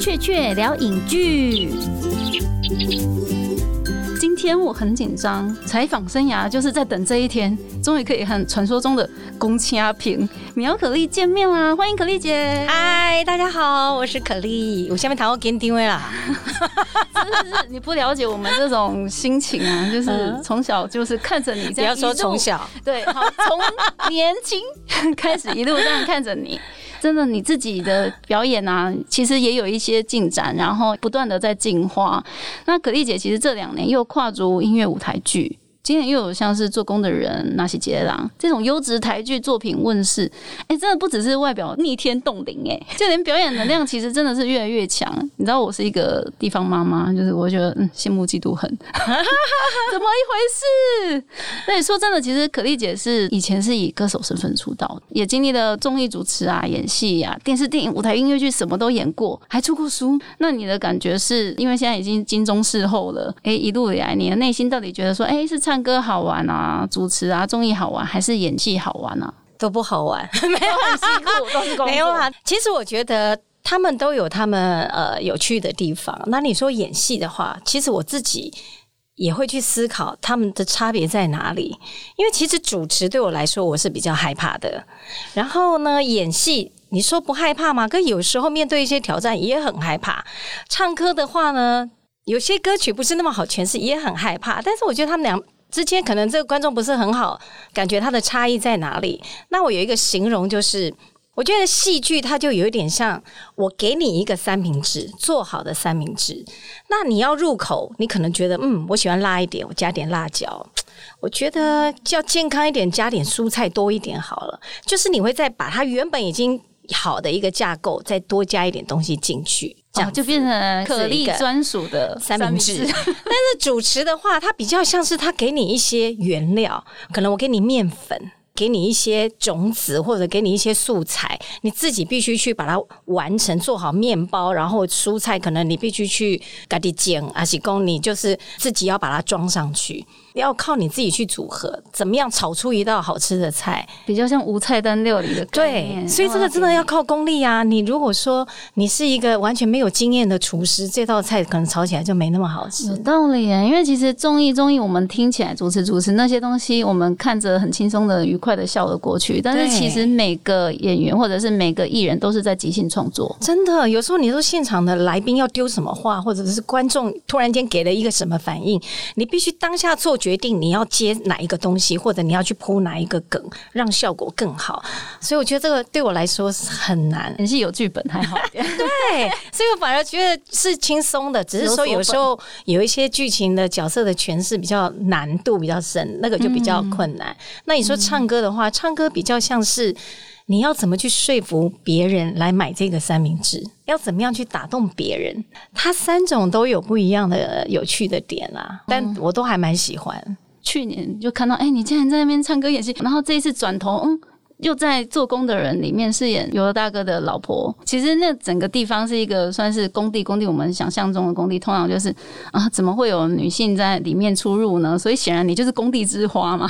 雀雀聊影剧。今天我很紧张，采访生涯就是在等这一天，终于可以和传说中的宫掐平苗可丽见面啦！欢迎可丽姐。嗨，大家好，我是可丽。我下面谈我给你定位啦。是是是，你不了解我们这种心情啊，就是从小就是看着你，不要说从小，对，好，从年轻开始一路这样看着你。真的，你自己的表演啊，其实也有一些进展，然后不断的在进化。那可丽姐其实这两年又跨足音乐舞台剧。今年又有像是做工的人、纳西杰郎这种优质台剧作品问世，哎，真的不只是外表逆天动灵，哎，就连表演能量其实真的是越来越强。你知道我是一个地方妈妈，就是我觉得嗯羡慕嫉妒恨，怎么一回事？那你说真的，其实可丽姐是以前是以歌手身份出道，也经历了综艺主持啊、演戏啊、电视、电影、舞台、音乐剧，什么都演过，还出过书。那你的感觉是因为现在已经金钟视后了，哎，一路以来你的内心到底觉得说，哎，是唱。歌好玩啊，主持啊，综艺好玩，还是演戏好玩啊？都不好玩，没有很辛苦，都是工作。没有啊，其实我觉得他们都有他们呃有趣的地方。那你说演戏的话，其实我自己也会去思考他们的差别在哪里。因为其实主持对我来说，我是比较害怕的。然后呢，演戏你说不害怕吗？可有时候面对一些挑战也很害怕。唱歌的话呢，有些歌曲不是那么好诠释，也很害怕。但是我觉得他们俩。之间可能这个观众不是很好感觉它的差异在哪里？那我有一个形容，就是我觉得戏剧它就有一点像我给你一个三明治做好的三明治，那你要入口，你可能觉得嗯，我喜欢辣一点，我加点辣椒。我觉得要健康一点，加点蔬菜多一点好了。就是你会再把它原本已经好的一个架构，再多加一点东西进去。这样就变成可丽专属的三明治，但是主持的话，它比较像是他给你一些原料，可能我给你面粉，给你一些种子，或者给你一些素材，你自己必须去把它完成，做好面包，然后蔬菜可能你必须去赶紧剪，而且供你就是自己要把它装上去。要靠你自己去组合，怎么样炒出一道好吃的菜，比较像无菜单料理的对，所以这个真的要靠功力啊！你如果说你是一个完全没有经验的厨师，这道菜可能炒起来就没那么好吃。有道理啊，因为其实综艺综艺我们听起来主持主持那些东西，我们看着很轻松的、愉快的笑了过去，但是其实每个演员或者是每个艺人都是在即兴创作。真的，有时候你说现场的来宾要丢什么话，或者是观众突然间给了一个什么反应，你必须当下做决。决定你要接哪一个东西，或者你要去铺哪一个梗，让效果更好。所以我觉得这个对我来说是很难。你是有剧本还好，对，所以我反而觉得是轻松的。只是说有时候有一些剧情的角色的诠释比较难度比较深，那个就比较困难。那你说唱歌的话，唱歌比较像是。你要怎么去说服别人来买这个三明治？要怎么样去打动别人？它三种都有不一样的有趣的点啊，但我都还蛮喜欢。去年就看到，哎，你竟然在那边唱歌演戏，然后这一次转头，嗯。又在做工的人里面饰演尤德大哥的老婆，其实那整个地方是一个算是工地，工地我们想象中的工地，通常就是啊，怎么会有女性在里面出入呢？所以显然你就是工地之花嘛，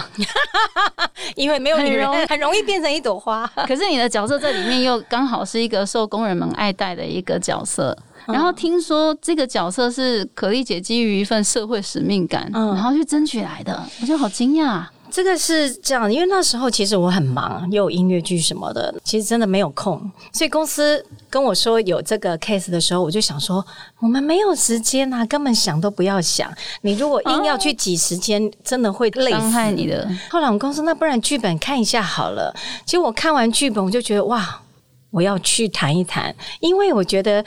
因为没有女人，很容易变成一朵花。可是你的角色在里面又刚好是一个受工人们爱戴的一个角色，然后听说这个角色是可丽姐基于一份社会使命感，然后去争取来的，我觉得好惊讶。这个是这样，因为那时候其实我很忙，又有音乐剧什么的，其实真的没有空。所以公司跟我说有这个 case 的时候，我就想说，我们没有时间啊，根本想都不要想。你如果硬要去挤时间，真的会累伤害你的。后来我们公司那不然剧本看一下好了。其实我看完剧本，我就觉得哇，我要去谈一谈，因为我觉得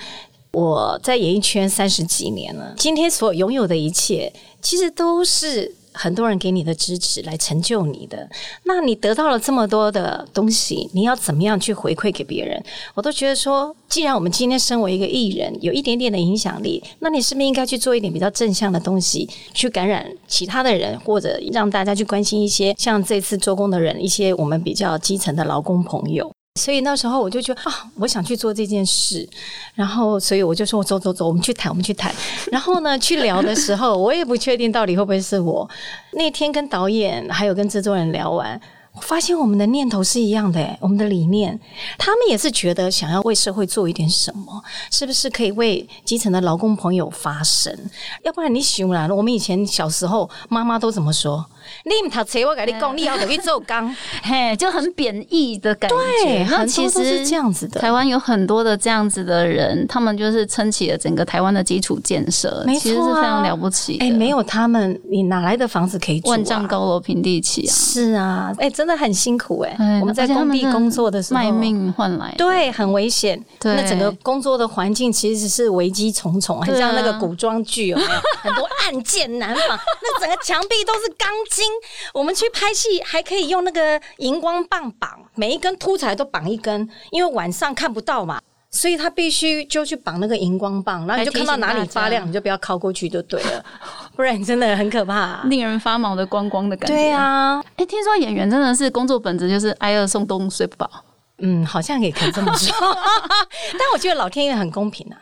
我在演艺圈三十几年了，今天所拥有的一切，其实都是。很多人给你的支持来成就你的，那你得到了这么多的东西，你要怎么样去回馈给别人？我都觉得说，既然我们今天身为一个艺人，有一点点的影响力，那你是不是应该去做一点比较正向的东西，去感染其他的人，或者让大家去关心一些像这次做工的人，一些我们比较基层的劳工朋友？所以那时候我就觉得啊，我想去做这件事，然后所以我就说，我走走走，我们去谈，我们去谈。然后呢，去聊的时候，我也不确定到底会不会是我。那天跟导演还有跟制作人聊完，发现我们的念头是一样的、我们的理念，他们也是觉得想要为社会做一点什么，是不是可以为基层的劳工朋友发声？要不然你醒来了，我们以前小时候妈妈都怎么说？你唔读册，我跟你讲，你要去做工，嘿，就很贬义的感觉。对，很那其实这样子的。台湾有很多的这样子的人，他们就是撑起了整个台湾的基础建设，没错啊其实是非常了不起的。哎、没有他们，你哪来的房子可以住、啊？万丈高楼平地起啊！是啊，哎、真的很辛苦哎、哎我们在工地工作的时候，卖命换来的，对，很危险。对那整个工作的环境其实是危机重重，很像那个古装剧，有没有？很多暗箭难防，那整个墙壁都是钢筋。我们去拍戏还可以用那个荧光棒绑，每一根凸起来都绑一根，因为晚上看不到嘛。所以他必须就去绑那个荧光棒，然后你就看到哪里发亮，你就不要靠过去就对了，不然真的很可怕、令人发毛的光光的感觉。对，啊，哎、听说演员真的是工作本质就是挨饿送冬睡不饱。嗯，好像也可以这么说，但我觉得老天爷很公平啊。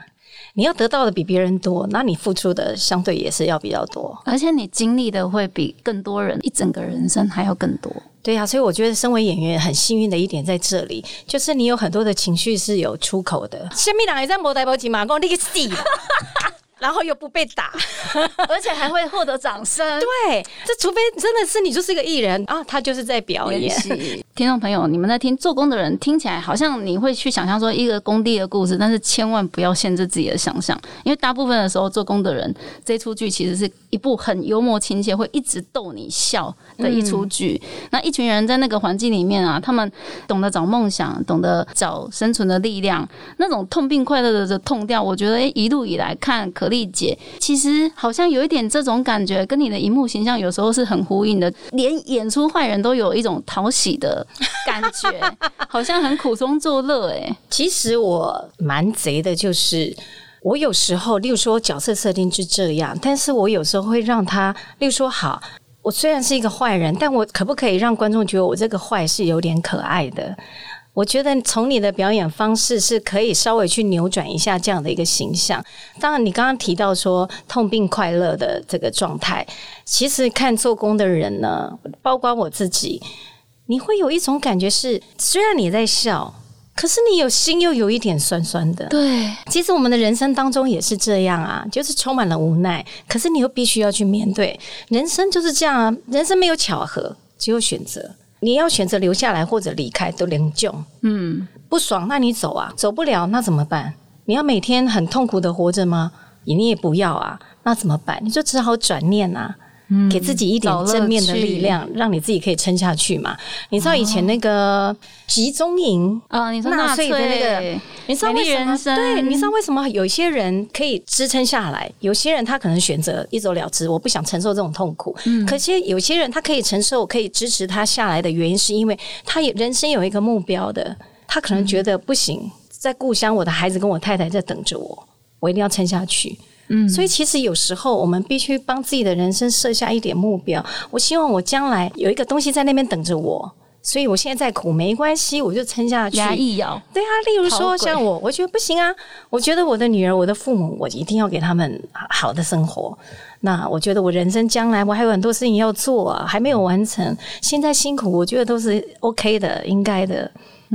你要得到的比别人多，那你付出的相对也是要比较多。而且你经历的会比更多人一整个人生还要更多。对呀、所以我觉得身为演员很幸运的一点在这里，就是你有很多的情绪是有出口的。下面两个在摩台波吉马讲你个死，然后又不被打，而且还会获得掌声。对，这除非真的是你就是一个艺人啊，他就是在表演。听众朋友，你们在听做工的人，听起来好像你会去想象说一个工地的故事，但是千万不要限制自己的想象，因为大部分的时候做工的人这出剧其实是一部很幽默亲切，会一直逗你笑的一出剧。那一群人在那个环境里面啊，他们懂得找梦想，懂得找生存的力量，那种痛并快乐的的痛调，我觉得、诶一路以来看可丽姐，其实好像有一点这种感觉，跟你的荧幕形象有时候是很呼应的，连演出坏人都有一种讨喜的感觉，好像很苦中作乐哎。其实我蛮贼的，就是我有时候，例如说角色设定是这样，但是我有时候会让他，例如说好。我虽然是一个坏人，但我可不可以让观众觉得我这个坏是有点可爱的？我觉得从你的表演方式是可以稍微去扭转一下这样的一个形象。当然，你刚刚提到说痛并快乐的这个状态，其实看做工的人呢，包括我自己，你会有一种感觉是，虽然你在笑，可是你有心又有一点酸酸的。对，其实我们的人生当中也是这样啊，就是充满了无奈，可是你又必须要去面对，人生就是这样啊，人生没有巧合，只有选择。你要选择留下来或者离开，都能救嗯，不爽，那你走啊，走不了那怎么办？你要每天很痛苦的活着吗？你也不要啊，那怎么办？你就只好转念啊。给自己一点正面的力量，让你自己可以撑下去嘛。你知道以前那个集中营，啊，你说纳纳粹的那个你知道为什么？对，你知道为什么有些人可以支撑下来，有些人他可能选择一走了之，我不想承受这种痛苦。嗯可是有些人他可以承受，可以支持他下来的原因，是因为他也人生有一个目标的，他可能觉得不行，在故乡我的孩子跟我太太在等着我，我一定要撑下去。嗯所以其实有时候我们必须帮自己的人生设下一点目标。我希望我将来有一个东西在那边等着我，所以我现在在苦没关系，我就撑下去。牙一咬，对啊，例如说像我，我觉得不行啊。我觉得我的女儿、我的父母，我一定要给他们好的生活。那我觉得我人生将来我还有很多事情要做啊，还没有完成。现在辛苦，我觉得都是 OK 的，应该的。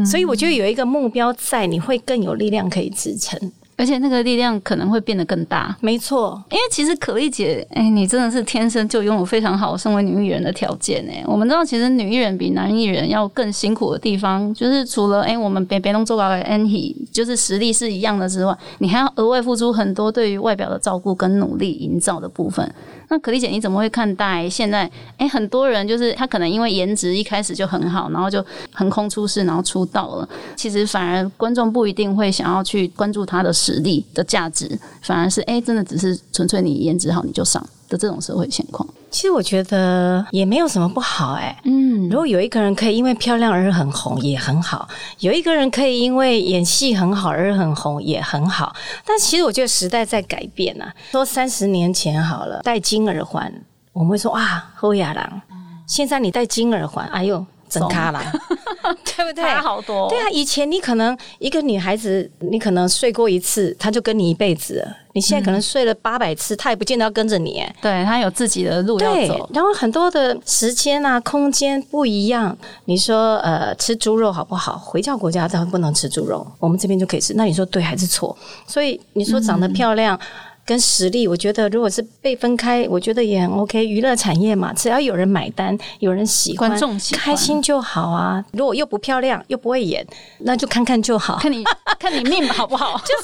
所以我觉得有一个目标在，你会更有力量可以支撑。而且那个力量可能会变得更大。没错，因为其实可丽姐，哎、你真的是天生就拥有非常好身为女艺人的条件哎。我们知道，其实女艺人比男艺人要更辛苦的地方，就是除了哎、我们别别弄做到的 N 体，就是实力是一样的之外，你还要额外付出很多对于外表的照顾跟努力营造的部分。那可丽姐，你怎么会看待现在？哎、很多人就是他可能因为颜值一开始就很好，然后就横空出世，然后出道了。其实反而观众不一定会想要去关注他的实力的价值，反而是哎、真的只是纯粹你颜值好你就上的这种社会现况。其实我觉得也没有什么不好哎、嗯，如果有一个人可以因为漂亮而很红，也很好；有一个人可以因为演戏很好而很红，也很好。但其实我觉得时代在改变啊。说三十年前好了，戴金耳环，我们会说哇欧亚郎。现在你戴金耳环，哎呦，真咖啦，对不对？差好多。对啊，以前你可能一个女孩子，你可能睡过一次，她就跟你一辈子了。你现在可能睡了八百次，她也不见得要跟着你。对她有自己的路要走，然后很多的时间啊、空间不一样。你说呃，吃猪肉好不好？回教国家当然不能吃猪肉，我们这边就可以吃。那你说对还是错？所以你说长得漂亮。跟实力，我觉得如果是被分开，我觉得也很 OK。娱乐产业嘛，只要有人买单，有人喜欢，开心就好啊。如果又不漂亮，又不会演，那就看看就好，看你 看你命好不好？就是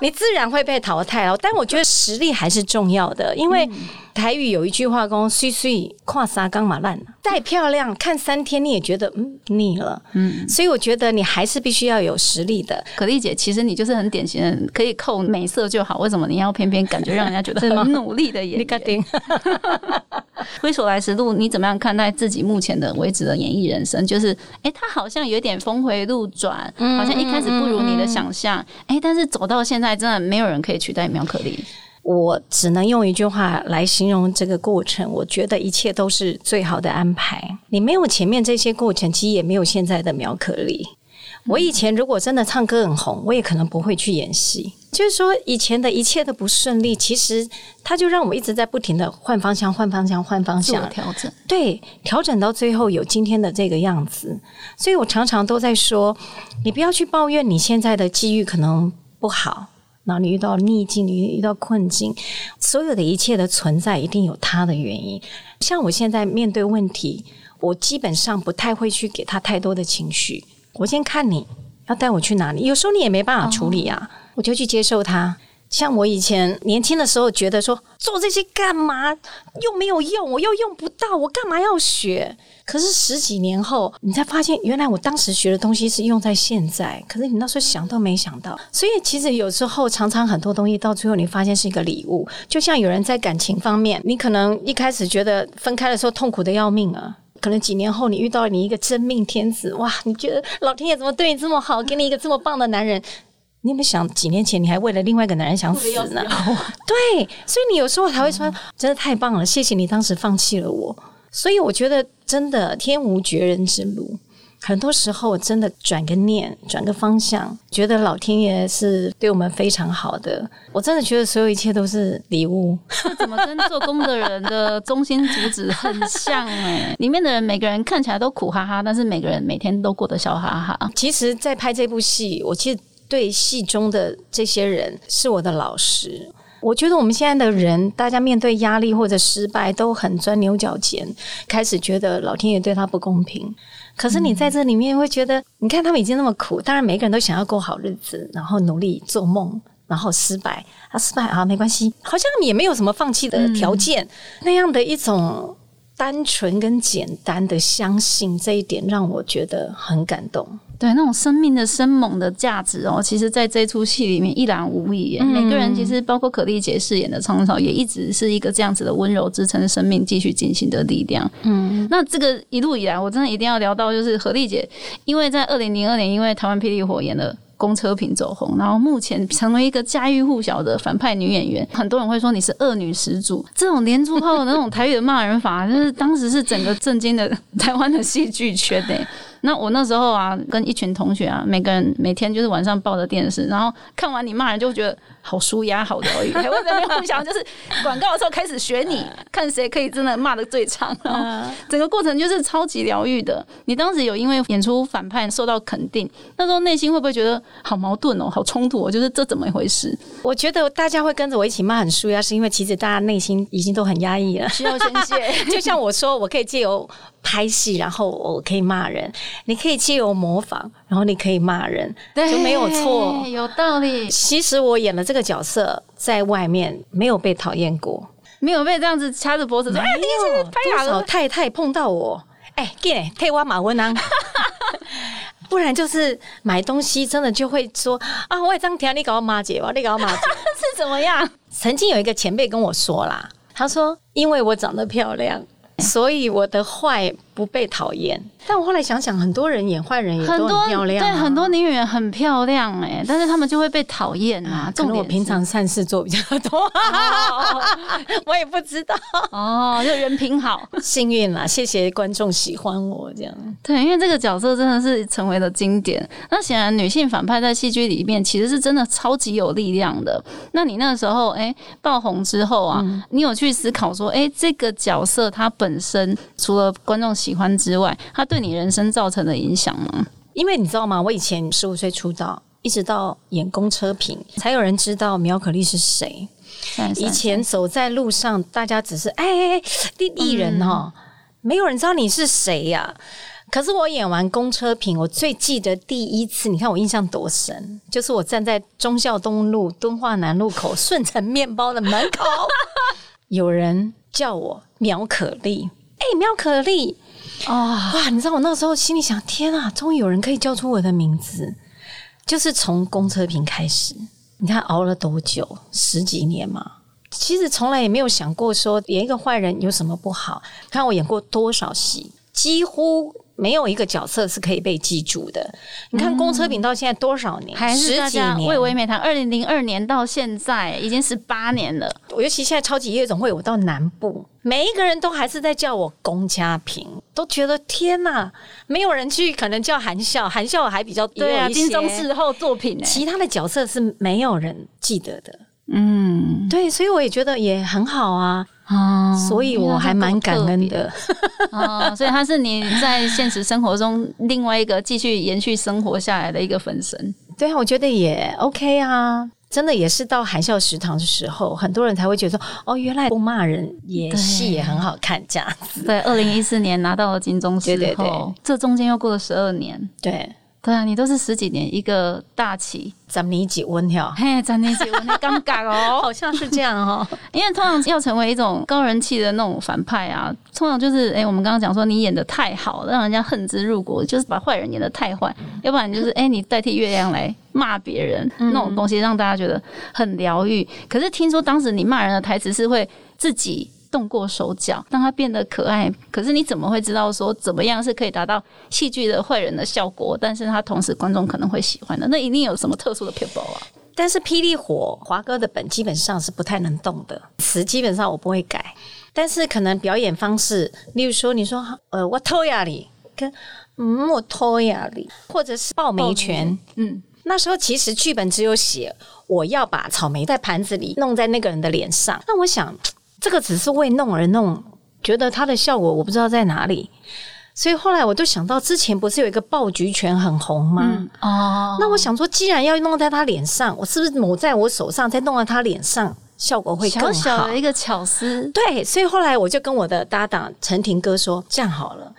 你自然会被淘汰哦。但我觉得实力还是重要的，因为。台语有一句话讲：“碎碎跨沙钢马烂，再漂亮看三天你也觉得嗯腻了。”嗯，所以我觉得你还是必须要有实力的。可丽姐，其实你就是很典型的，可以扣美色就好。为什么你要偏偏感觉让人家觉得 很努力的演员？挥手来时路，你怎么样看待自己目前的为止的演艺人生？就是，哎，他好像有点峰回路转，好像一开始不如你的想象，哎，但是走到现在，真的没有人可以取代苗可丽。我只能用一句话来形容这个过程，我觉得一切都是最好的安排。你没有前面这些过程，其实也没有现在的苗可丽。我以前如果真的唱歌很红，我也可能不会去演戏。就是说，以前的一切的不顺利，其实它就让我一直在不停的换方向、换方向、换方向调整。对，调整到最后有今天的这个样子。所以我常常都在说，你不要去抱怨你现在的机遇可能不好。然后你遇到逆境，你遇到困境，所有的一切的存在一定有它的原因。像我现在面对问题，我基本上不太会去给他太多的情绪。我先看你要带我去哪里，有时候你也没办法处理啊，我就去接受它。像我以前年轻的时候，觉得说做这些干嘛，又没有用，我又用不到，我干嘛要学？可是十几年后，你才发现，原来我当时学的东西是用在现在。可是你那时候想都没想到，所以其实有时候常常很多东西到最后，你发现是一个礼物。就像有人在感情方面，你可能一开始觉得分开的时候痛苦的要命啊，可能几年后你遇到你一个真命天子，哇，你觉得老天爷怎么对你这么好，给你一个这么棒的男人？你有没有想几年前你还为了另外一个男人想死呢？对，所以你有时候才会说，真的太棒了，谢谢你当时放弃了我。所以我觉得真的天无绝人之路，很多时候真的转个念，转个方向，觉得老天爷是对我们非常好的。我真的觉得所有一切都是礼物。怎么跟做工的人的中心主旨很像哎？里面的人每个人看起来都苦哈哈，但是每个人每天都过得笑哈哈。其实，在拍这部戏，我其实。对戏中的这些人是我的老师。我觉得我们现在的人，大家面对压力或者失败都很钻牛角尖，开始觉得老天爷对他不公平。可是你在这里面会觉得，你看他们已经那么苦，当然每个人都想要过好日子，然后努力做梦，然后失败啊，失败啊，没关系，好像也没有什么放弃的条件。那样的一种单纯跟简单的相信，这一点让我觉得很感动。对那种生命的生猛的价值哦，其实在这出戏里面一览无遗。每个人其实包括可丽姐饰演的苍草，也一直是一个这样子的温柔支撑生命继续进行的力量。嗯，那这个一路以来，我真的一定要聊到，就是何丽姐，因为在二零零二年，因为台湾霹雳火演了公车品走红，然后目前成为一个家喻户晓的反派女演员。很多人会说你是恶女始祖，这种连珠炮的那种台语的骂人法，就是当时是整个震惊的 台湾的戏剧圈的。那我那时候啊，跟一群同学啊，每个人每天就是晚上抱着电视，然后看完你骂人，就觉得好舒压、好疗愈。还会在那边互相就是广告的时候开始学你，看谁可以真的骂的最长。整个过程就是超级疗愈的。你当时有因为演出反派受到肯定，那时候内心会不会觉得好矛盾哦，好冲突？哦？就是这怎么一回事？我觉得大家会跟着我一起骂很舒压，是因为其实大家内心已经都很压抑了，需要宣泄。就像我说，我可以借由。拍戏，然后我可以骂人，你可以借由模仿，然后你可以骂人，就没有错，有道理。其实我演了这个角色，在外面没有被讨厌过，没有被这样子掐着脖子说：“哎，你是拍多少太太碰到我，哎，给退我马文啊！不然就是买东西真的就会说啊，我也这样听你搞骂姐吧，你搞骂姐 是怎么样？曾经有一个前辈跟我说啦，他说因为我长得漂亮。所以我的坏不被讨厌。但我后来想想，很多人演坏人也都很多漂亮、啊，对很多女演员很漂亮哎、但是他们就会被讨厌啊。可能我重点是平常善事做比较多，我也不知道。哦，就人品好，幸运啦，谢谢观众喜欢我这样。对，因为这个角色真的是成为了经典。那显然，女性反派在戏剧里面其实是真的超级有力量的。那你那个时候哎、爆红之后啊，你有去思考说，哎、这个角色它本身除了观众喜欢之外，它对你人生造成的影响吗？因为你知道吗？我以前十五岁出道，一直到演公车评，才有人知道苗可丽是谁。以前走在路上，大家只是哎哎哎，艺艺人哦，没有人知道你是谁呀、可是我演完公车评，我最记得第一次，你看我印象多深，就是我站在忠孝东路敦化南路口顺成面包的门口，有人叫我苗可丽，哎、苗可丽，啊，哇！你知道我那时候心里想，天啊，终于有人可以叫出我的名字，就是从公车评开始。你看熬了多久？十几年嘛。其实从来也没有想过说演一个坏人有什么不好。看我演过多少戏，几乎没有一个角色是可以被记住的。你看公车饼到现在多少年？还是大。家魏唯美谈二零零二年到现在已经十八年了。尤其现在超级夜总会，我到南部，每一个人都还是在叫我龚家平，都觉得天哪，没有人去可能叫韩笑，韩笑还比较对啊，金钟视后作品哎、其他的角色是没有人记得的。嗯对，所以我也觉得也很好啊，哦所以我还蛮感恩的。哦，所以他是你在现实生活中另外一个继续延续生活下来的一个分身。对啊，我觉得也 OK 啊。真的也是到含笑食堂的时候，很多人才会觉得说，哦，原来不骂人也对戏也很好看，这样子。对，二零一四年拿到了金钟对对对这中间又过了十二年。对，对啊，你都是十几年一个大旗，咱们一起温跳，嘿，咱年结婚，你尴尬哦。好像是这样哦。因为通常要成为一种高人气的那种反派啊，通常就是哎、我们刚刚讲说你演的太好，让人家恨之入骨，就是把坏人演的太坏，要不然就是哎、你代替月亮来骂别人、那种东西，让大家觉得很疗愈。可是听说当时你骂人的台词是会自己。动过手脚，让它变得可爱。可是你怎么会知道说怎么样是可以达到戏剧的坏人的效果？但是他同时观众可能会喜欢的，那一定有什么特殊的 people 啊？但是霹雳火华哥的本基本上是不太能动的，词基本上我不会改，但是可能表演方式，例如说你说呃我偷呀你，跟嗯我偷呀你，或者是爆眉拳，嗯，那时候其实剧本只有写我要把草莓在盘子里弄在那个人的脸上，那我想这个只是为弄而弄，觉得它的效果我不知道在哪里，所以后来我就想到之前不是有一个爆菊拳很红吗？哦，那我想说，既然要弄在他脸上，我是不是抹在我手上，再弄在他脸上，效果会更好小小的？一个巧思，对，所以后来我就跟我的搭档陈婷哥说，这样好了。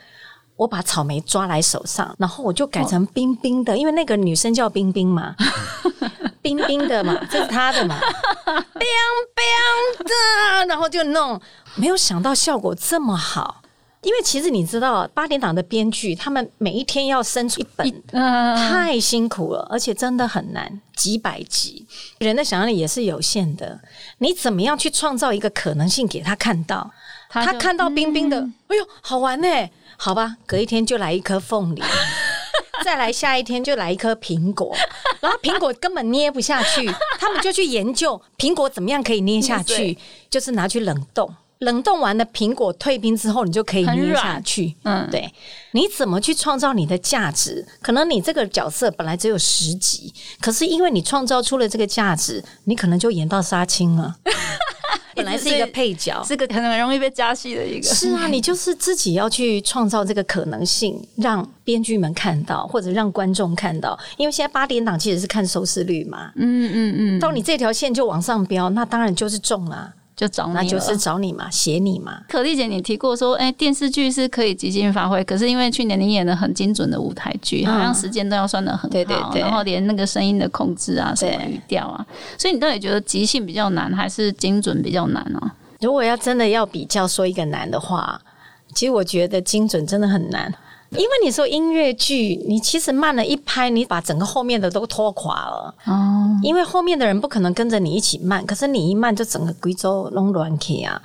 我把草莓抓来手上，然后我就改成冰冰的，因为那个女生叫冰冰嘛，冰冰的嘛，这是她的嘛，冰冰的，然后就弄，没有想到效果这么好。因为其实你知道，八点档的编剧他们每一天要生出一本，嗯，太辛苦了，而且真的很难，几百集，人的想象力也是有限的。你怎么样去创造一个可能性给他看到？他他看到冰冰的，哎呦，好玩呢！好吧，隔一天就来一颗凤梨，再来下一天就来一颗苹果，然后苹果根本捏不下去，他们就去研究苹果怎么样可以捏下去，就是拿去冷冻。冷冻完的苹果退冰之后，你就可以捏下去。嗯对，你怎么去创造你的价值？可能你这个角色本来只有十集，可是因为你创造出了这个价值，你可能就演到杀青了。本来是一个配角，是个很容易被加戏的一个，是啊，你就是自己要去创造这个可能性，让编剧们看到，或者让观众看到。因为现在八点档其实是看收视率嘛，嗯嗯嗯，到你这条线就往上飙，那当然就是中啦，就找你，那就是找你嘛，写你嘛。可丽姐，你提过说，哎、电视剧是可以即兴发挥，可是因为去年你演的很精准的舞台剧，好像时间都要算的很好，对对对然后连那个声音的控制啊，什么语调啊，所以你到底觉得即兴比较难，还是精准比较难啊？如果要真的要比较说一个难的话，其实我觉得精准真的很难。因为你说音乐剧，你其实慢了一拍，你把整个后面的都拖垮了。哦，因为后面的人不可能跟着你一起慢，可是你一慢就整个贵州弄乱起啊，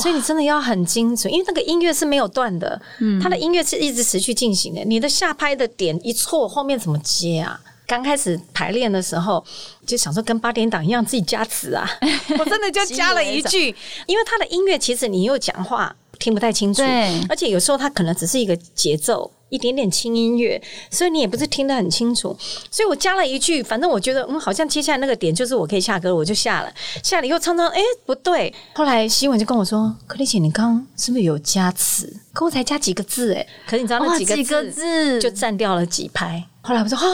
所以你真的要很精准，因为那个音乐是没有断的，它的音乐是一直持续进行的，你的下拍的点一错，后面怎么接啊？刚开始排练的时候，就想说跟八点档一样自己加词啊，我真的就加了一句，因为他的音乐其实你又讲话听不太清楚，对而且有时候它可能只是一个节奏。一点点轻音乐，所以你也不是听得很清楚，所以我加了一句，反正我觉得嗯，好像接下来那个点就是我可以下歌，我就下了，下了以后唱唱，哎、不对，后来希文就跟我说：“可丽姐，你刚刚是不是有加词？可我才加几个字哎、可是你知道那哇，几个几个字就占掉了几拍。后来我说啊，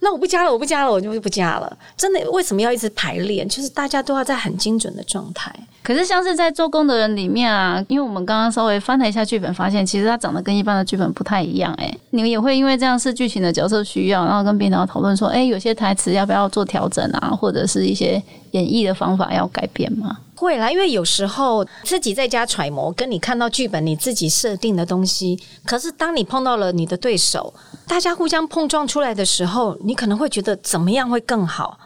那我不加了，我不加了，我就不加了。真的，为什么要一直排练？就是大家都要在很精准的状态。可是像是在做工的人里面啊，因为我们刚刚稍微翻了一下剧本，发现其实它长得跟一般的剧本不太一样、哎，你们也会因为这样是剧情的角色需要，然后跟编导讨论说，哎、有些台词要不要做调整啊，或者是一些演绎的方法要改变吗？会啦，因为有时候自己在家揣摩，跟你看到剧本你自己设定的东西，可是当你碰到了你的对手，大家互相碰撞出来的时候，你可能会觉得怎么样会更好。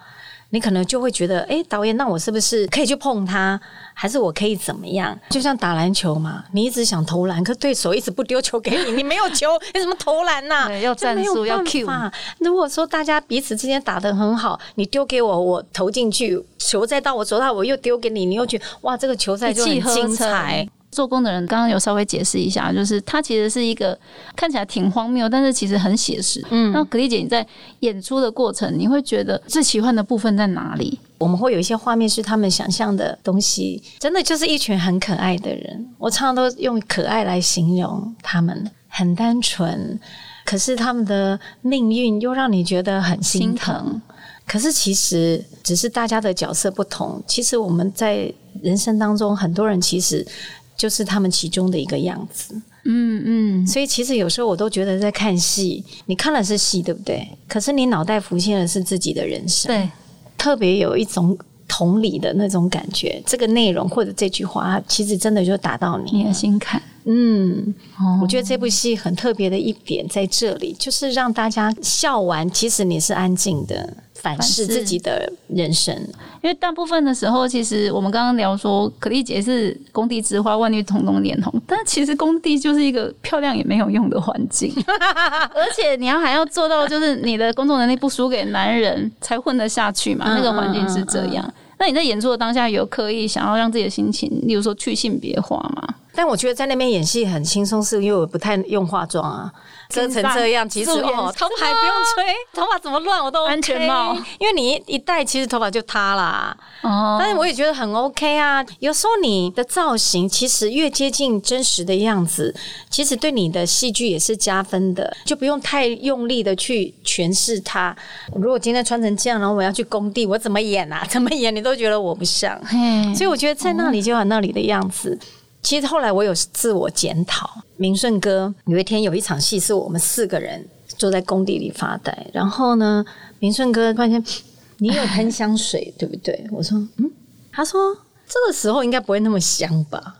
你可能就会觉得，哎、导演，那我是不是可以去碰他，还是我可以怎么样？就像打篮球嘛，你一直想投篮，可对手一直不丢球给你，你没有球，你怎么投篮呐、对要战术要办 cue 如果说大家彼此之间打得很好，你丢给我，我投进去，球再到我手上，我又丢给你，你又觉得哇，这个球赛就很精彩。做工的人刚刚有稍微解释一下，就是它其实是一个看起来挺荒谬，但是其实很写实。嗯，那可丽姐你在演出的过程，你会觉得最奇幻的部分在哪里？我们会有一些画面是他们想象的东西，真的就是一群很可爱的人。我常常都用可爱来形容他们，很单纯，可是他们的命运又让你觉得很心心。疼可是其实只是大家的角色不同，其实我们在人生当中，很多人其实就是他们其中的一个样子。嗯嗯，所以其实有时候我都觉得在看戏，你看的是戏，对不对？可是你脑袋浮现的是自己的人生，对，特别有一种同理的那种感觉。这个内容或者这句话，其实真的就打到你你的心坎。嗯，哦我觉得这部戏很特别的一点在这里，就是让大家笑完，其实你是安静的反思自己的人生。因为大部分的时候，其实我们刚刚聊说，可丽姐是工地之花，万绿丛中脸红，但其实工地就是一个漂亮也没有用的环境，而且你要还要做到，就是你的工作能力不输给男人，才混得下去嘛。嗯那个环境是这样。那你在演出的当下，有刻意想要让自己的心情，例如说去性别化吗？但我觉得在那边演戏很轻松，是因为我不太用化妆啊，遮成这样，其实哦，头发还不用吹，头发怎么乱我都 OK 安全帽，因为你一一戴，其实头发就塌啦。哦，但是我也觉得很 OK 啊。有时候你的造型其实越接近真实的样子，其实对你的戏剧也是加分的，就不用太用力的去诠释它。如果今天穿成这样，然后我要去工地，我怎么演啊？怎么演你都觉得我不像。嘿所以我觉得在那里就有那里的样子。其实后来我有自我检讨。明顺哥有一天有一场戏是我们四个人坐在工地里发呆，然后呢，明顺哥突然间你有喷香水对不对？我说嗯，他说这个时候应该不会那么香吧？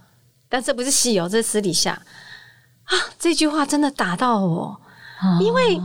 但这不是戏哦，这是私底下啊。这句话真的打到我，因为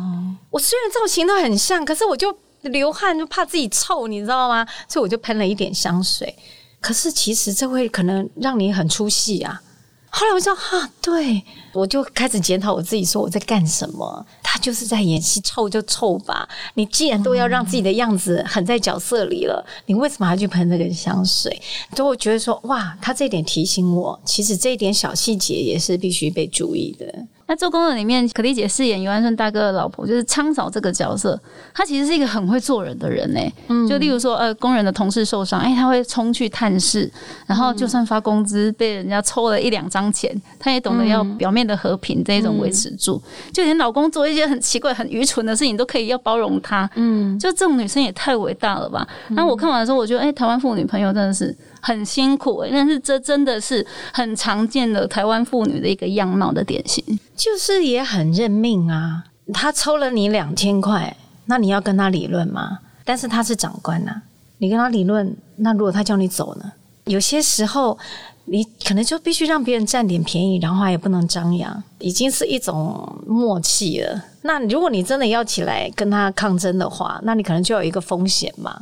我虽然造型都很像，可是我就流汗，就怕自己臭，你知道吗？所以我就喷了一点香水。可是其实这会可能让你很出戏啊。后来我就哈、啊，对我就开始检讨我自己，说我在干什么？他就是在演戏，臭就臭吧。你既然都要让自己的样子很在角色里了，你为什么还去喷这个香水？所以我觉得说，哇，他这一点提醒我，其实这一点小细节也是必须被注意的。那《做工人》里面，可丽姐饰演尤安顺大哥的老婆，就是昌嫂这个角色，她其实是一个很会做人的人呢。就例如说，呃，工人的同事受伤，哎，她会冲去探视，然后就算发工资被人家抽了一两张钱，她也懂得要表面的和平这一种维持住。就连老公做一些很奇怪、很愚蠢的事情，都可以要包容他。嗯，就这种女生也太伟大了吧？然后我看完的时候，我觉得，哎，台湾妇女朋友真的是。很辛苦、但是这真的是很常见的台湾妇女的一个样貌的典型。就是也很认命啊。他抽了你两千块，那你要跟他理论吗？但是他是长官呐、啊，你跟他理论，那如果他叫你走呢？有些时候你可能就必须让别人占点便宜，然后也不能张扬，已经是一种默契了。那如果你真的要起来跟他抗争的话，那你可能就有一个风险嘛，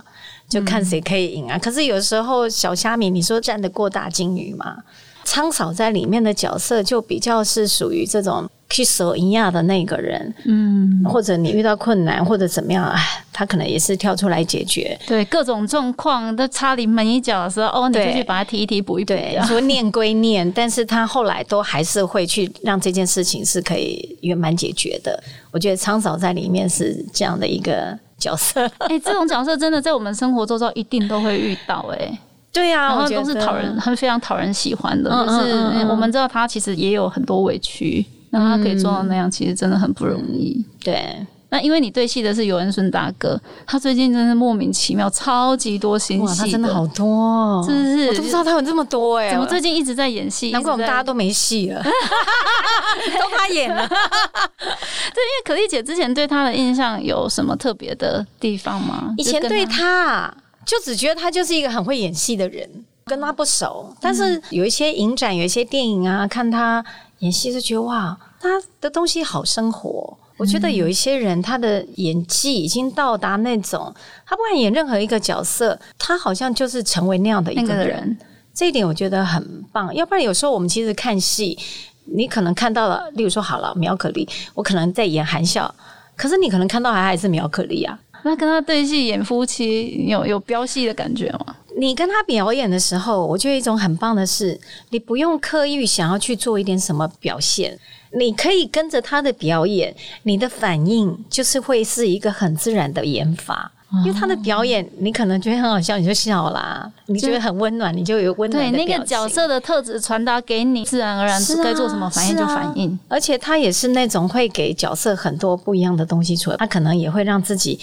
就看谁可以赢啊。可是有时候小虾米，你说站得过大金鱼吗？仓嫂在里面的角色就比较是属于这种。去守营亚的那个人，嗯，或者你遇到困难或者怎么样，哎，他可能也是跳出来解决。对各种状况都差临门一脚的时候，哦，你就去把它提一提补一补。说念归念，但是他后来都还是会去让这件事情是可以圆满解决的。我觉得昌嫂在里面是这样的一个角色。哎，这种角色真的在我们生活周遭一定都会遇到。哎，对呀，然后都是讨人，很非常讨人喜欢的。就是我们知道他其实也有很多委屈。那他可以做到那样，其实真的很不容易。对，那因为你对戏的是尤恩顺大哥，他最近真是莫名其妙，超级多新戏，他真的好多，哦是不是？我都不知道他有这么多哎，怎么最近一直在演戏？难怪我们大家都没戏了，都他演了。对，因为可丽姐之前对他的印象有什么特别的地方吗？以前对他就只觉得他就是一个很会演戏的人，跟他不熟，但是有一些影展，有一些电影啊，看他。演戏就觉得哇，他的东西好生活。我觉得有一些人，他的演技已经到达那种，他不管演任何一个角色，他好像就是成为那样的一个人。这一点我觉得很棒。要不然有时候我们其实看戏，你可能看到了，例如说好了，苗可丽，我可能在演含笑，可是你可能看到还还是苗可丽啊。那跟他对戏演夫妻，有有飙戏的感觉吗？你跟他表演的时候，我觉得一种很棒的是，你不用刻意想要去做一点什么表现，你可以跟着他的表演，你的反应就是会是一个很自然的演法。因为他的表演，你可能觉得很好笑，你就笑啦；你觉得很温暖，你就有温暖。对那个角色的特质传达给你，自然而然该做什么反应就反应。而且他也是那种会给角色很多不一样的东西出来，他可能也会让自己。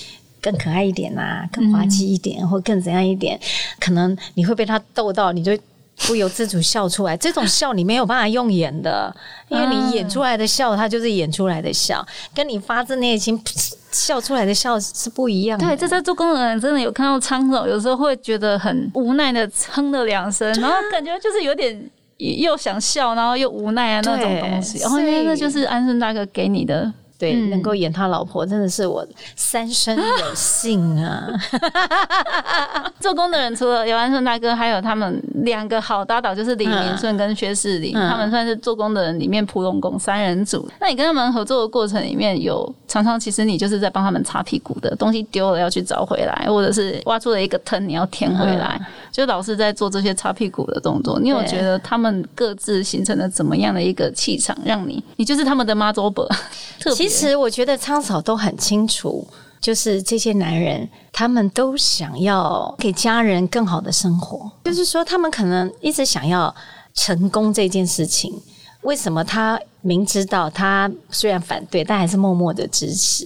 更可爱一点呐，更滑稽一点，或更怎样一点，可能你会被他逗到，你就不由自主笑出来。这种笑你没有办法用演的，因为你演出来的笑，它就是演出来的笑，跟你发自内心 笑出来的笑是不一样的。对，这在做工的人真的有看到苍总，有时候会觉得很无奈的哼了两声，然后感觉就是有点又想笑，然后又无奈啊那种东西。然后因为那就是安顺大哥给你的。对，能够演他老婆真的是我三生有幸啊！做工的人除了尤安顺大哥，还有他们两个好搭档，就是李明顺跟薛世林，他们算是做工的人里面普龙宫三人组。那你跟他们合作的过程里面有常常，其实你就是在帮他们擦屁股的东西丢了要去找回来，或者是挖出了一个坑你要填回来，就老是在做这些擦屁股的动作。你有觉得他们各自形成了怎么样的一个气场，让你你就是他们的妈祖伯？特别。其实我觉得苍草都很清楚，就是这些男人，他们都想要给家人更好的生活。就是说，他们可能一直想要成功这件事情。为什么他明知道他虽然反对，但还是默默的支持？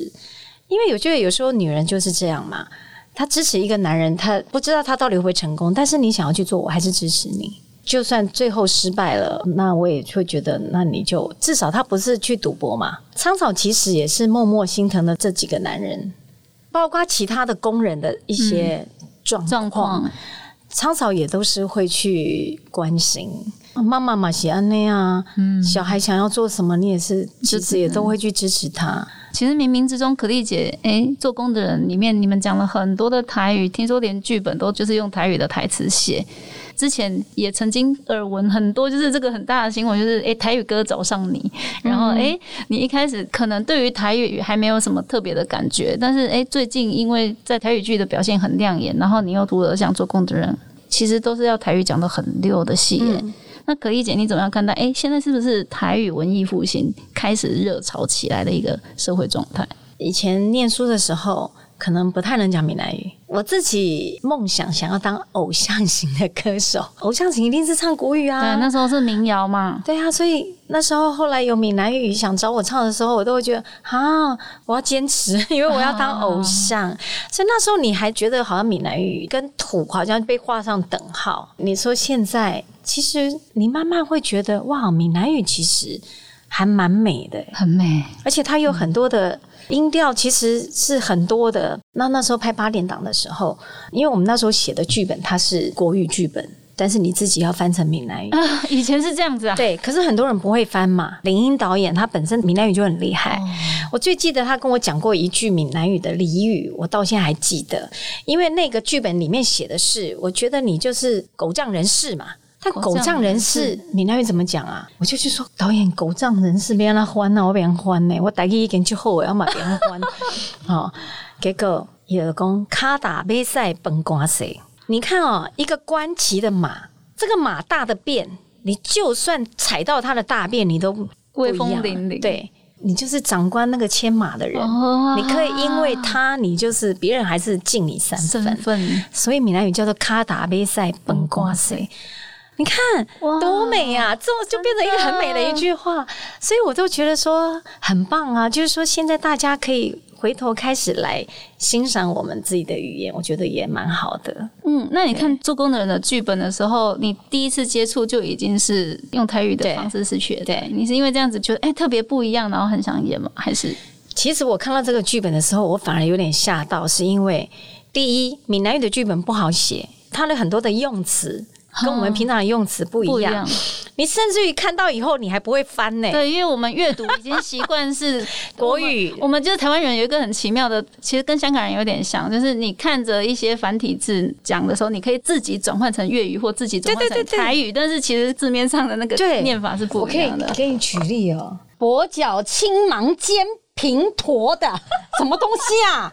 因为我觉得有时候女人就是这样嘛，她支持一个男人，她不知道他到底会成功，但是你想要去做，我还是支持你。就算最后失败了，那我也会觉得，那你就至少他不是去赌博嘛。苍草其实也是默默心疼的这几个男人，包括其他的工人的一些状状况，苍草也都是会去关心。妈妈嘛，喜安内啊，嗯，小孩想要做什么，你也是支持也都会去支持他。其实冥冥之中，可丽姐，哎，做工的人里面，你们讲了很多的台语，听说连剧本都就是用台语的台词写。之前也曾经耳闻很多，就是这个很大的新闻，就是哎台语歌找上你，然后哎你一开始可能对于台语还没有什么特别的感觉，但是哎最近因为在台语剧的表现很亮眼，然后你又读了像做工的人，其实都是要台语讲的很溜的戏。那可丽姐你怎么样看待？哎，现在是不是台语文艺复兴开始热潮起来的一个社会状态？以前念书的时候。可能不太能讲闽南语。我自己梦想想要当偶像型的歌手，偶像型一定是唱国语啊。对，那时候是民谣嘛。对啊，所以那时候后来有闽南语想找我唱的时候，我都会觉得啊，我要坚持，因为我要当偶像。所以那时候你还觉得好像闽南语跟土好像被画上等号。你说现在，其实你慢慢会觉得哇，闽南语其实还蛮美的，很美，而且它有很多的。音调其实是很多的。那那时候拍八点档的时候，因为我们那时候写的剧本它是国语剧本，但是你自己要翻成闽南语。啊，以前是这样子啊。对，可是很多人不会翻嘛。林英导演他本身闽南语就很厉害，我最记得他跟我讲过一句闽南语的俚语，我到现在还记得，因为那个剧本里面写的是，我觉得你就是狗仗人势嘛。他狗仗人势，闽南语怎么讲啊？我就去说导演狗仗人势，别让他欢呐，我别让欢呢，我大概一根就后我要买别人欢。哦，结果有讲卡打杯赛本瓜谁？你看哦，一个官骑的马，这个马大的便，你就算踩到它的大便，你都威风凛凛。对你就是长官那个牵马的人，你可以因为他，你就是别人还是敬你三分。所以闽南语叫做卡打杯赛本瓜谁？你看多美呀！这就变成一个很美的一句话，所以我都觉得说很棒啊。就是说，现在大家可以回头开始来欣赏我们自己的语言，我觉得也蛮好的。嗯，那你看做工的人的剧本的时候，你第一次接触就已经是用台语的方式是学，对你是因为这样子觉得哎特别不一样，然后很想演吗？还是其实我看到这个剧本的时候，我反而有点吓到，是因为第一闽南语的剧本不好写，它的很多的用词。跟我们平常的用词不一样，你甚至于看到以后你还不会翻呢。对，因为我们阅读已经习惯是 国语。我们就是台湾人有一个很奇妙的，其实跟香港人有点像，就是你看着一些繁体字讲的时候，你可以自己转换成粤语或自己转换成台语，但是其实字面上的那个念法是不一样的。我可以给你举例哦，跛脚青芒尖平驼的什么东西啊？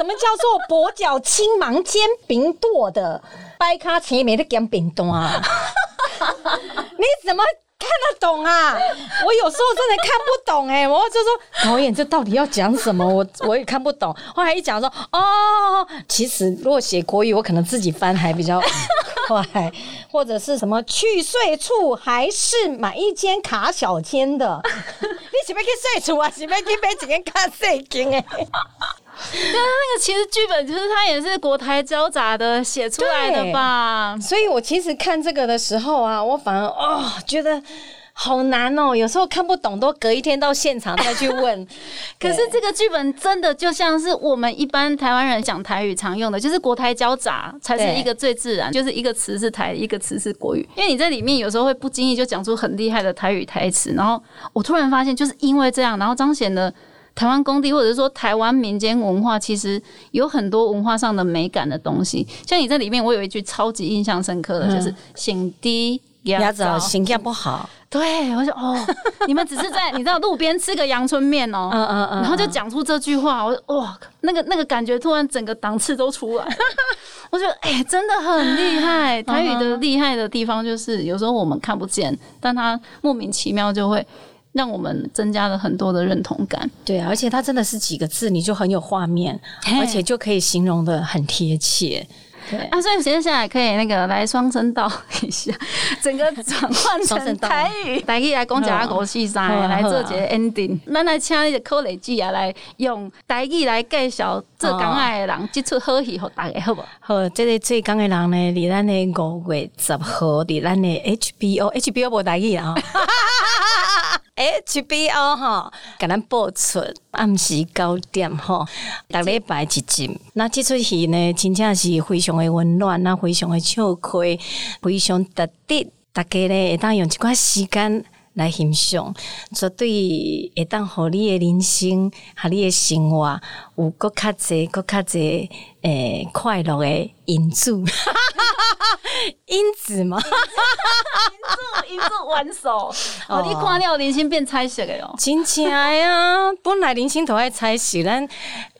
什么叫做跛脚青芒煎饼剁的？掰卡前面的煎饼端，你怎么看得懂啊？我有时候真的看不懂哎，我就说导演这到底要讲什么？我我也看不懂。后来一讲说哦，其实如果写国语，我可能自己翻还比较 快，或者是什么去睡处还是买一间卡小间的？你是要去睡处啊？是要去买一间卡细间诶？对啊，那个其实剧本就是他也是国台交杂的写出来的吧？所以我其实看这个的时候啊，我反而哦觉得好难哦，有时候看不懂都隔一天到现场再去问。可是这个剧本真的就像是我们一般台湾人讲台语常用的，就是国台交杂才是一个最自然，就是一个词是台，一个词是国语。因为你在里面有时候会不经意就讲出很厉害的台语台词，然后我突然发现就是因为这样，然后彰显了。台湾工地，或者说台湾民间文化，其实有很多文化上的美感的东西。像你在里面，我有一句超级印象深刻的，就是“醒低鸭子形象不好”。对，我说哦，你们只是在你知道路边吃个阳春面哦，嗯嗯嗯，然后就讲出这句话，我哇，那个那个感觉突然整个档次都出来。我觉得哎，真的很厉害。台语的厉害的地方，就是有时候我们看不见，但它莫名其妙就会。让我们增加了很多的认同感。对啊，而且它真的是几个字，你就很有画面，而且就可以形容的很贴切。对啊，所以接下来可以那个来双声道一下，整个转换成台语，台语来讲讲五四三，来做一个 ending。咱来请你的柯雷记啊，来用台语来介绍做港爱的人，这出好戏，好大家好不？好，这个最港的人呢，伫咱的五月十号，伫咱的 HBO，HBO 无台语啊。HBO 哈，给咱播出暗时九点哈，逐礼拜一集。那这出戏呢，真正是非常的温暖，那非常的笑开，非常值得。大家呢，会当用一寡时间来欣赏，绝对会当互你的人生、和你的生活有搁较济、搁较济诶快乐的因子。因子嘛？因子因子玩手，哦，你看了人生变彩色的哟。真正呀，本来人生都爱彩色，咱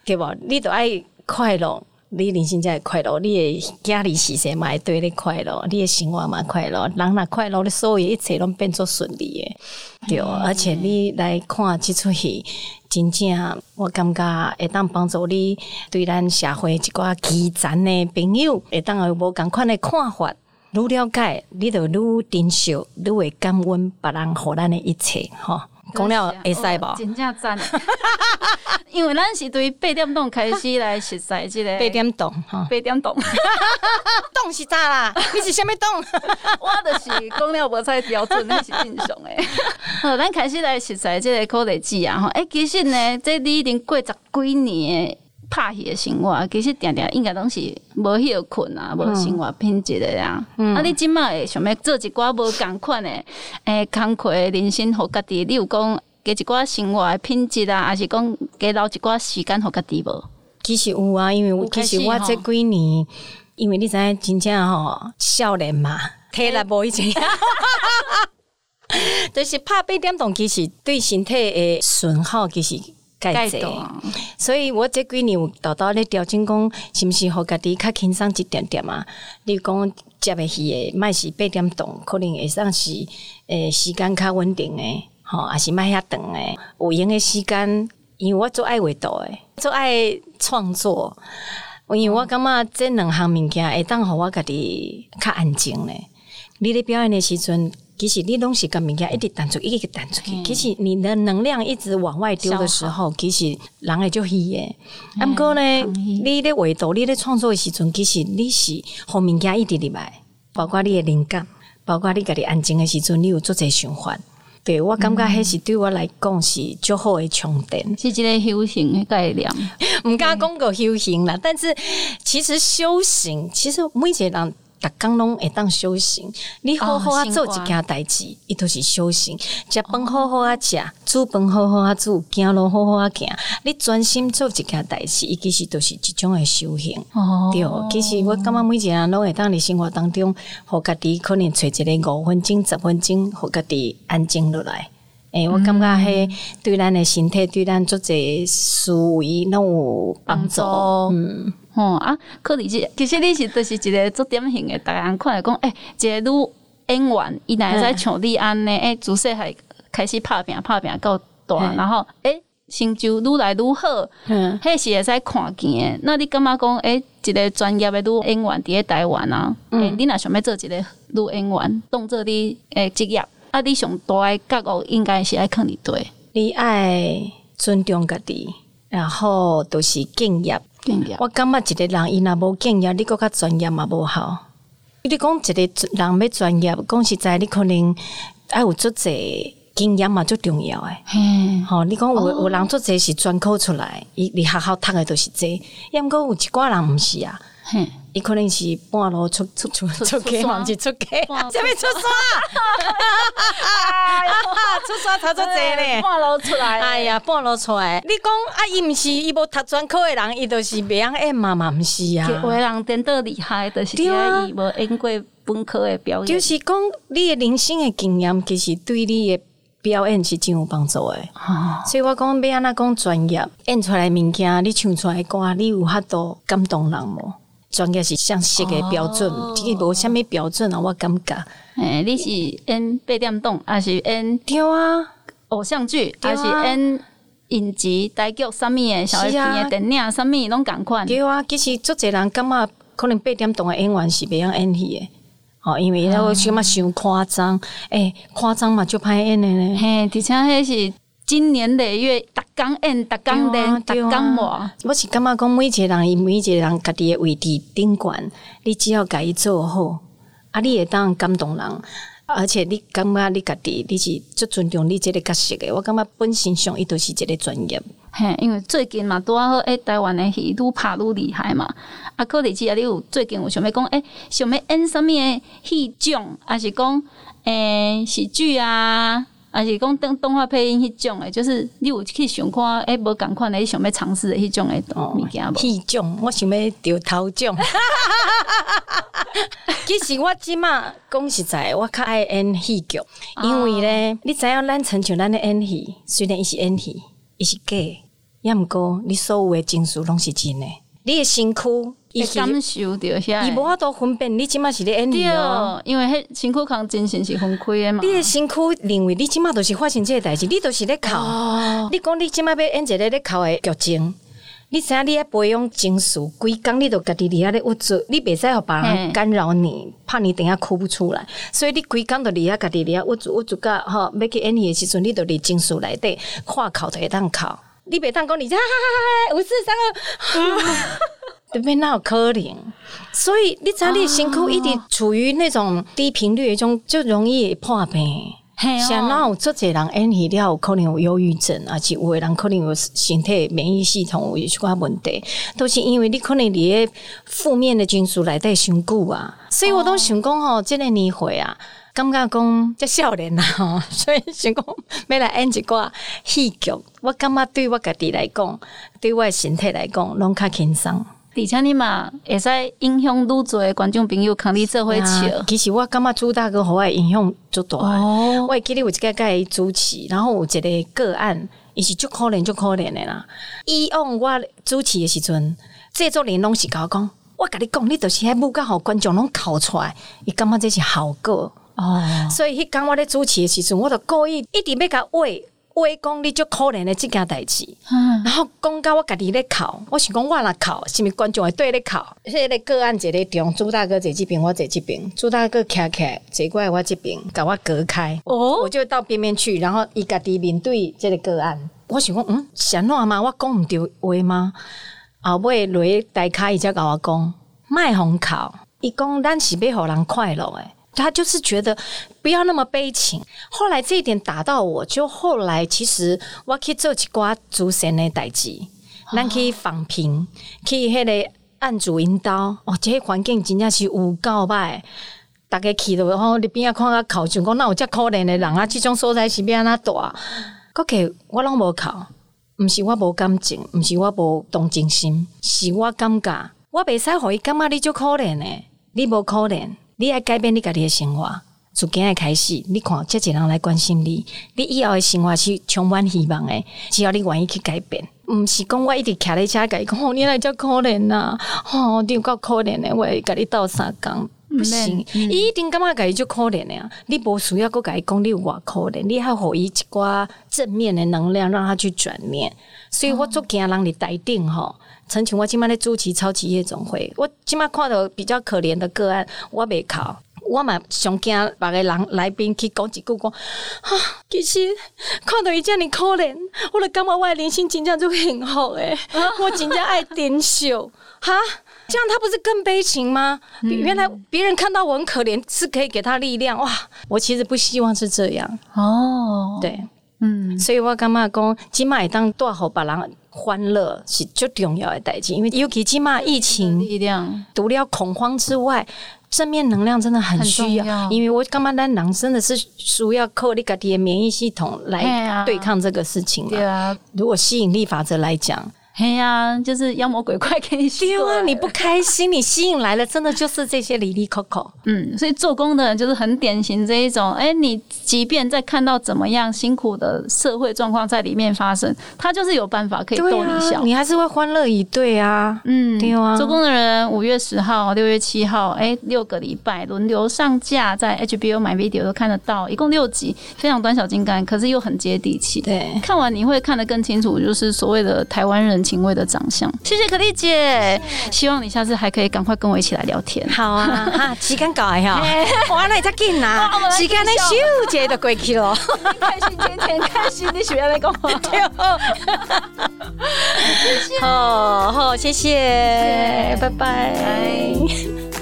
对无？你都爱快乐，你人生才会快乐，你的家里事情嘛会对你快乐，你的生活嘛快乐，人若快乐，你所有一切拢变作顺利的。对，而且你来看即出戏。真正，我感觉会当帮助你对咱社会一寡基层的朋友，会当有无共款的看法，愈了解，你就愈珍惜，愈会感恩别人互咱的一切，吼。讲了会使无？真正赞！因为咱是对八点钟开始来实在即个八点钟，八点钟，动是咋啦？你是虾米动？我就是讲了无太标准，那是正常诶。好，咱开始来实在即个考虑记啊！吼，诶，其实呢，这你已经过十几年拍戏的生活，其实定定应该拢是无迄个困啊，无生活品质的呀。啊，你即摆会想要做一寡无共款的，诶，工课的人生互家己，你有讲加一寡生活的品质啊，还是讲加留一寡时间互家己无？其实有啊，因为我其实我这几年，因为你知影真正吼少年嘛，体力无以前，就是拍八点钟，其实对身体的损耗其实介济，所以我这几年有豆豆咧调整讲，是毋是互家己较轻松一点点啊？你讲接诶戏诶，莫是八点钟，可能会算是诶时间较稳定诶，吼，也是卖遐长诶，有闲诶时间。因为我做爱画图诶，做爱创作，因为我感觉这两项物件会当互我家己较安静咧。你咧表演的时阵，其实你拢是甲物件一直弹出，一直弹出去。其实你的能量一直往外丢的时候，其实人会就虚诶。啊，毋过呢，你咧画图，你咧创作的时阵，其实你是互物件一直入来，包括你的灵感，包括你家己安静的时阵，你有做这循环。对我感觉迄是对我来讲是最好的充电，是一个修行的概念。毋敢讲个修行啦，但是其实修行，其实每一个人。逐工拢会当修行，你好好啊做一件代志，伊都是修行。食饭好好啊食，煮饭好好啊煮，行路好好啊行。你专心做一件代志，伊其实都是一种诶修行。对，其实我感觉每一个人拢会当伫生活当中，互家己可能找一个五分钟、十分钟，互家己安静落来。诶，我感觉迄对咱诶身体，对咱做者思维拢有帮助。嗯。哦啊，可理解。其实你是就是一个做典型的，大家看来讲，诶，一个女演员，伊若会使像你安尼，诶，自细还开始拍拼拍拼到大，然后诶，成就愈来愈好，嗯，迄是会使看见诶。那你感觉讲，诶，一个专业的女演员伫咧台湾啊，诶，你若想要做一个女演员，当做你诶职业，啊，你上大诶觉悟应该是爱肯定对，你爱尊重家己，然后都是敬业。我感觉一个人伊若无敬业，你搁较专业嘛无好。你讲一个人要专业，讲实在，你可能爱有足侪经验嘛，足重要诶。吼，你讲有有人足侪是专科出来，伊伫学校读诶都是这，抑毋过有一寡人毋是啊。伊可能是半路出出出出街，忘记出街，这边出山，出山他做这咧，半路出来，哎呀，半路出来。你讲啊，伊毋是伊无读专科的人，伊就是袂晓演嘛嘛，毋是啊。有人颠倒厉害，就是伊无演过本科诶表演。就是讲你诶人生诶经验，其实对你诶表演是真有帮助的。所以我讲要安怎讲专业演出来物件，你唱出来歌，你有法度感动人无？专业是相适的标准，这个无虾米标准啊，我感觉。诶，你是演八点档，还是演对啊偶像剧，还是演影集、台剧啥物诶？小片诶电影啥物拢共款。对啊，其实足侪人感觉可能八点档诶演员是袂晓演戏诶，吼，因为那个什么伤夸张，诶，夸张嘛就拍演诶咧。嘿，而且迄是。今年累月，逐工演，逐工练，逐工磨。我是感觉讲，每一个人，伊每一个人家己的位置顶悬，你只要家己做好，啊，你会当感动人，而且你感觉你家己，你是最尊重你即个角色的。我感觉本身上，伊都是一个专业。嘿，因为最近嘛，拄好诶，台湾的戏愈拍愈厉害嘛。啊，可能只啊，你有最近有想要讲，诶，想要演什么诶戏种，还是讲诶喜剧啊？还是讲动动画配音迄种诶，就是你有去想看诶，无共款诶，想要尝试诶迄种诶物件无？迄种我想要钓头奖。其实我即马讲实在，我较爱演戏剧，因为咧，你知影咱亲像咱咧演戏，虽然伊是演戏，伊是假，也毋过你所有诶情绪拢是真诶，你的身躯。伊感受着遐，伊无法度分辨你即马是咧演戏哦，因为迄身躯空精神是分开的嘛。你的身躯认为你即马都是发生即个代志，你都是咧哭。你讲你即马要演一个咧哭的剧情，你知影你要培养情绪，规工你都家己伫遐咧捂住，你袂使互别人干扰你，怕你等下哭不出来。所以你规工都伫遐家己伫遐捂住捂住甲吼，要去演戏的时阵，你都伫情绪内底话哭就会当哭。你袂当讲你哈哈哈哈，五四三二。对面那有可能，所以你知你身躯一直处于那种低频率中，就容易破病。像那有做侪人演戏了，有可能有忧郁症，啊，是有的人可能有身体免疫系统有一寡问题，都是因为你可能伫咧负面的情绪内底伤久啊，所以我都想讲吼，即个年岁啊。感觉讲即少年啊，吼，所以想讲要来演一寡戏剧，我感觉对我家己来讲，对我的身体来讲，拢较轻松。而且你嘛会使影响愈多的观众朋友，看你做伙笑。啊其实我感觉朱大哥互我的影响足大的。哦我会记得有一个甲伊主持，然后有一个个案，伊是足可怜足可怜的啦。以往我主持的时阵，制作人拢是甲我讲，我甲你讲，你就是迄舞甲互观众拢哭出来，伊感觉这是效果。哦，所以迄天我咧主持的时阵，我就故意一直要甲话话讲你足可怜的即件代志。嗯，然后讲到我家己咧哭，我想讲我若哭，是毋是观众会对咧哭？迄个个案一个中，朱大哥坐即边，我坐即边，朱大哥徛起来坐过来我即边，甲我隔开。哦我就到边边去，然后伊家己面对这个个案，我想讲，嗯，是安怎吗？我讲毋对话吗？后尾落去台卡伊才甲我讲，卖红哭。伊讲咱是要互人快乐诶。他就是觉得不要那么悲情。后来这一点打到我，就后来其实我去做一寡主神的代志，咱去访评，去迄个按主引导，哦，这个环境真正是有够歹。大家去到吼，你边仔看啊哭，想讲那有遮可怜的人啊，即种所在是变安怎大？个个我拢无哭，毋是我无感情，毋是我无同情心，是我感觉我袂使互伊感觉你足可怜的，你无可怜，你爱改变你家己的生活。从今日开始，你看，这一人来关心你，你以后的生活是充满希望的。只要你愿意去改变，毋是讲我一直徛咧遮甲伊讲，哦，你来遮可怜呐、哦，你有够可怜的，我会甲你斗相共。不行，伊一定感觉家己就可怜的呀。你无需要搁甲伊讲你有偌可怜，你还互伊一寡正面的能量，让他去转念。所以我做惊人伫台顶吼，曾经我今麦咧主持超级夜总会，我今麦看到比较可怜的个案，我袂哭。我嘛上惊别个人来宾去讲一句讲，啊，其实看到伊遮尔可怜，我就感觉我的人生真正就幸福诶，我真正爱珍惜哈。这样他不是更悲情吗？原来别人看到我很可怜，是可以给他力量哇！我其实不希望是这样，哦，，对，嗯，所以我感觉讲，即卖当带互别人欢乐是最重要的代志，因为尤其起码疫情，力量，除了恐慌之外，正面能量真的很需要。要因为我感觉咱人真的是需要靠你家己的免疫系统来啊对抗这个事情嘛。对啊，如果吸引力法则来讲，嘿呀，就是妖魔鬼怪给你对啊，你不开心，你吸引来了，真的就是这些里里口口。嗯，所以做工的人就是很典型这一种，哎、你即便在看到怎么样辛苦的社会状况在里面发生，他就是有办法可以逗你笑。啊，你还是会欢乐以对啊。嗯，对啊做工的人五月十号、六月七号，哎、六个礼拜轮流上架，在 HBO 买 video 都看得到，一共六集，非常短小精干，可是又很接地气。对，看完你会看得更清楚，就是所谓的台湾人情味的长相。谢谢可丽姐，希望你下次还可以赶快跟我一起来聊天。好啊，啊，时间到了哈，哇，那才紧啦哦我们，来时间咧咻一下就过去了。开心，天天开心，你喜欢那个吗？好好，谢谢，拜拜。拜